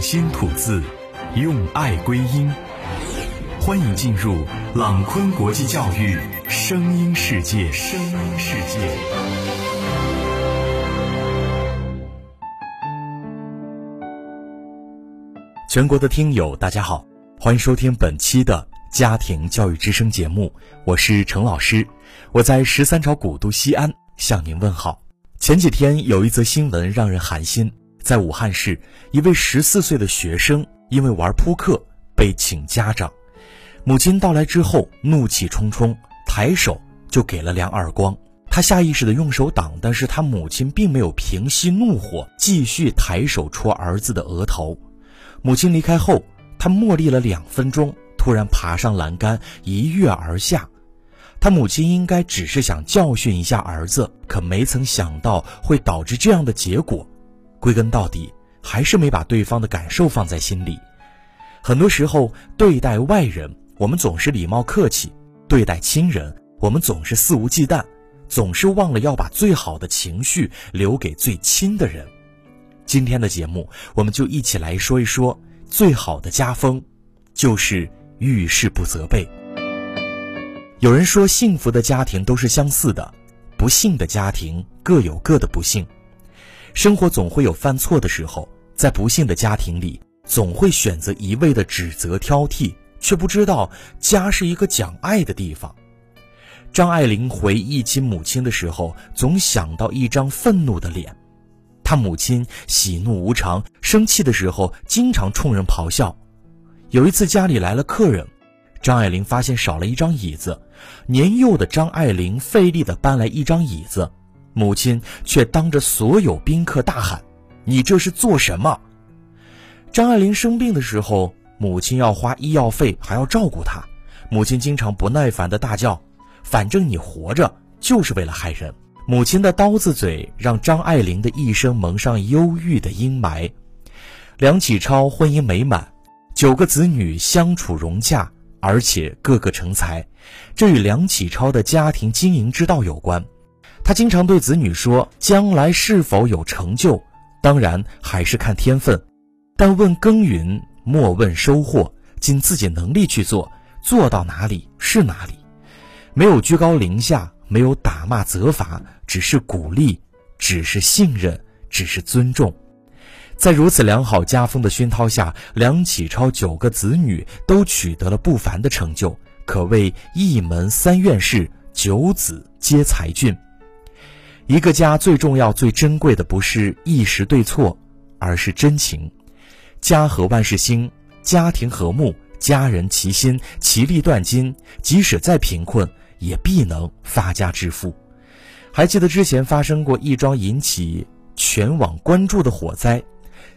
心吐字，用爱归音。欢迎进入朗坤国际教育声音世界。声音世界。全国的听友，大家好，欢迎收听本期的家庭教育之声节目，我是程老师，我在十三朝古都西安向您问好。前几天有一则新闻让人寒心，在武汉市，一位十四岁的学生因为玩扑克被请家长，母亲到来之后怒气冲冲，抬手就给了两耳光。他下意识的用手挡，但是他母亲并没有平息怒火，继续抬手戳儿子的额头。母亲离开后，他默立了两分钟，突然爬上栏杆一跃而下。他母亲应该只是想教训一下儿子，可没曾想到会导致这样的结果。归根到底，还是没把对方的感受放在心里。很多时候，对待外人，我们总是礼貌客气；对待亲人，我们总是肆无忌惮，总是忘了要把最好的情绪留给最亲的人。今天的节目，我们就一起来说一说最好的家风，就是遇事不责备。有人说，幸福的家庭都是相似的，不幸的家庭各有各的不幸。生活总会有犯错的时候，在不幸的家庭里，总会选择一味的指责挑剔，却不知道家是一个讲爱的地方。张爱玲回忆起母亲的时候，总想到一张愤怒的脸。她母亲喜怒无常，生气的时候经常冲人咆哮。有一次家里来了客人。张爱玲发现少了一张椅子，年幼的张爱玲费力地搬来一张椅子，母亲却当着所有宾客大喊：“你这是做什么？”张爱玲生病的时候，母亲要花医药费，还要照顾她，母亲经常不耐烦地大叫：“反正你活着就是为了害人！”母亲的刀子嘴让张爱玲的一生蒙上忧郁的阴霾。梁启超婚姻美满，九个子女相处融洽。而且个个成才，这与梁启超的家庭经营之道有关。他经常对子女说：“将来是否有成就，当然还是看天分，但问耕耘，莫问收获，尽自己能力去做，做到哪里是哪里。没有居高临下，没有打骂责罚，只是鼓励，只是信任，只是尊重。”在如此良好家风的熏陶下，梁启超九个子女都取得了不凡的成就，可谓一门三院士，九子皆才俊。一个家最重要、最珍贵的不是一时对错，而是真情。家和万事兴，家庭和睦，家人齐心，其利断金，即使再贫困，也必能发家致富。还记得之前发生过一桩引起全网关注的火灾？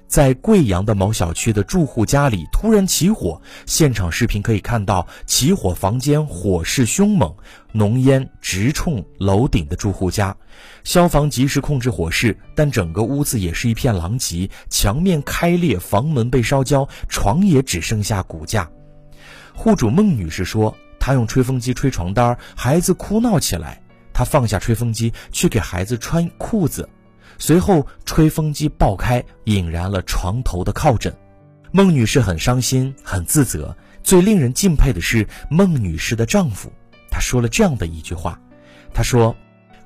在贵阳的某小区的住户家里突然起火，现场视频可以看到起火房间火势凶猛，浓烟直冲楼顶的住户家，消防及时控制火势，但整个屋子也是一片狼藉，墙面开裂，房门被烧焦，床也只剩下骨架。户主孟女士说，她用吹风机吹床单，孩子哭闹起来，她放下吹风机去给孩子穿裤子。随后，吹风机爆开，引燃了床头的靠枕。孟女士很伤心，很自责。最令人敬佩的是孟女士的丈夫，他说了这样的一句话：“他说，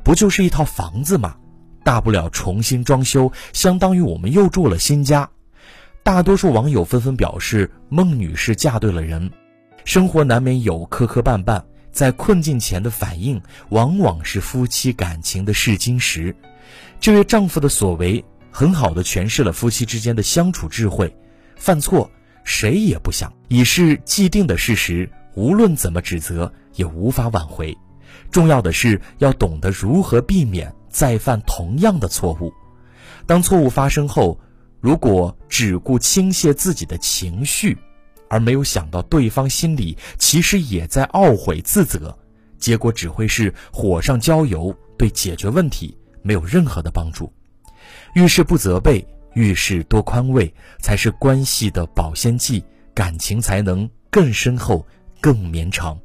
不就是一套房子吗？大不了重新装修，相当于我们又住了新家。”大多数网友纷纷表示，孟女士嫁对了人。生活难免有磕磕绊绊，在困境前的反应，往往是夫妻感情的试金石。这位丈夫的所为，很好的诠释了夫妻之间的相处智慧。犯错，谁也不想，已是既定的事实，无论怎么指责，也无法挽回。重要的是要懂得如何避免再犯同样的错误。当错误发生后，如果只顾倾泻自己的情绪，而没有想到对方心里其实也在懊悔自责，结果只会是火上浇油，对解决问题。没有任何的帮助，遇事不责备，遇事多宽慰，才是关系的保鲜剂，感情才能更深厚、更绵长。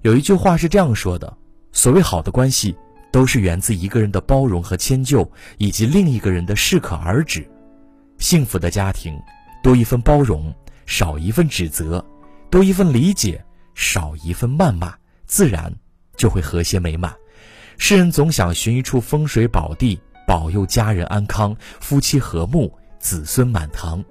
有一句话是这样说的：所谓好的关系，都是源自一个人的包容和迁就，以及另一个人的适可而止。幸福的家庭多一份包容，少一份指责；多一份理解，少一份谩骂，自然就会和谐美满。世人总想寻一处风水宝地，保佑家人安康、夫妻和睦、子孙满堂。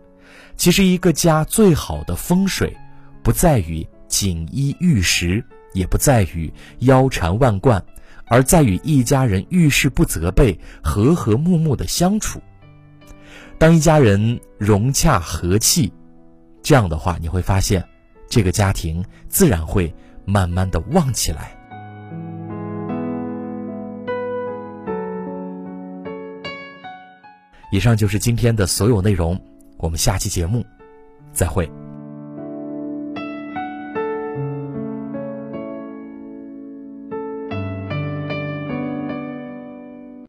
其实，一个家最好的风水，不在于锦衣玉食，也不在于腰缠万贯，而在于一家人遇事不责备，和和睦睦的相处。当一家人融洽和气，这样的话，你会发现，这个家庭自然会慢慢的旺起来。以上就是今天的所有内容，我们下期节目再会。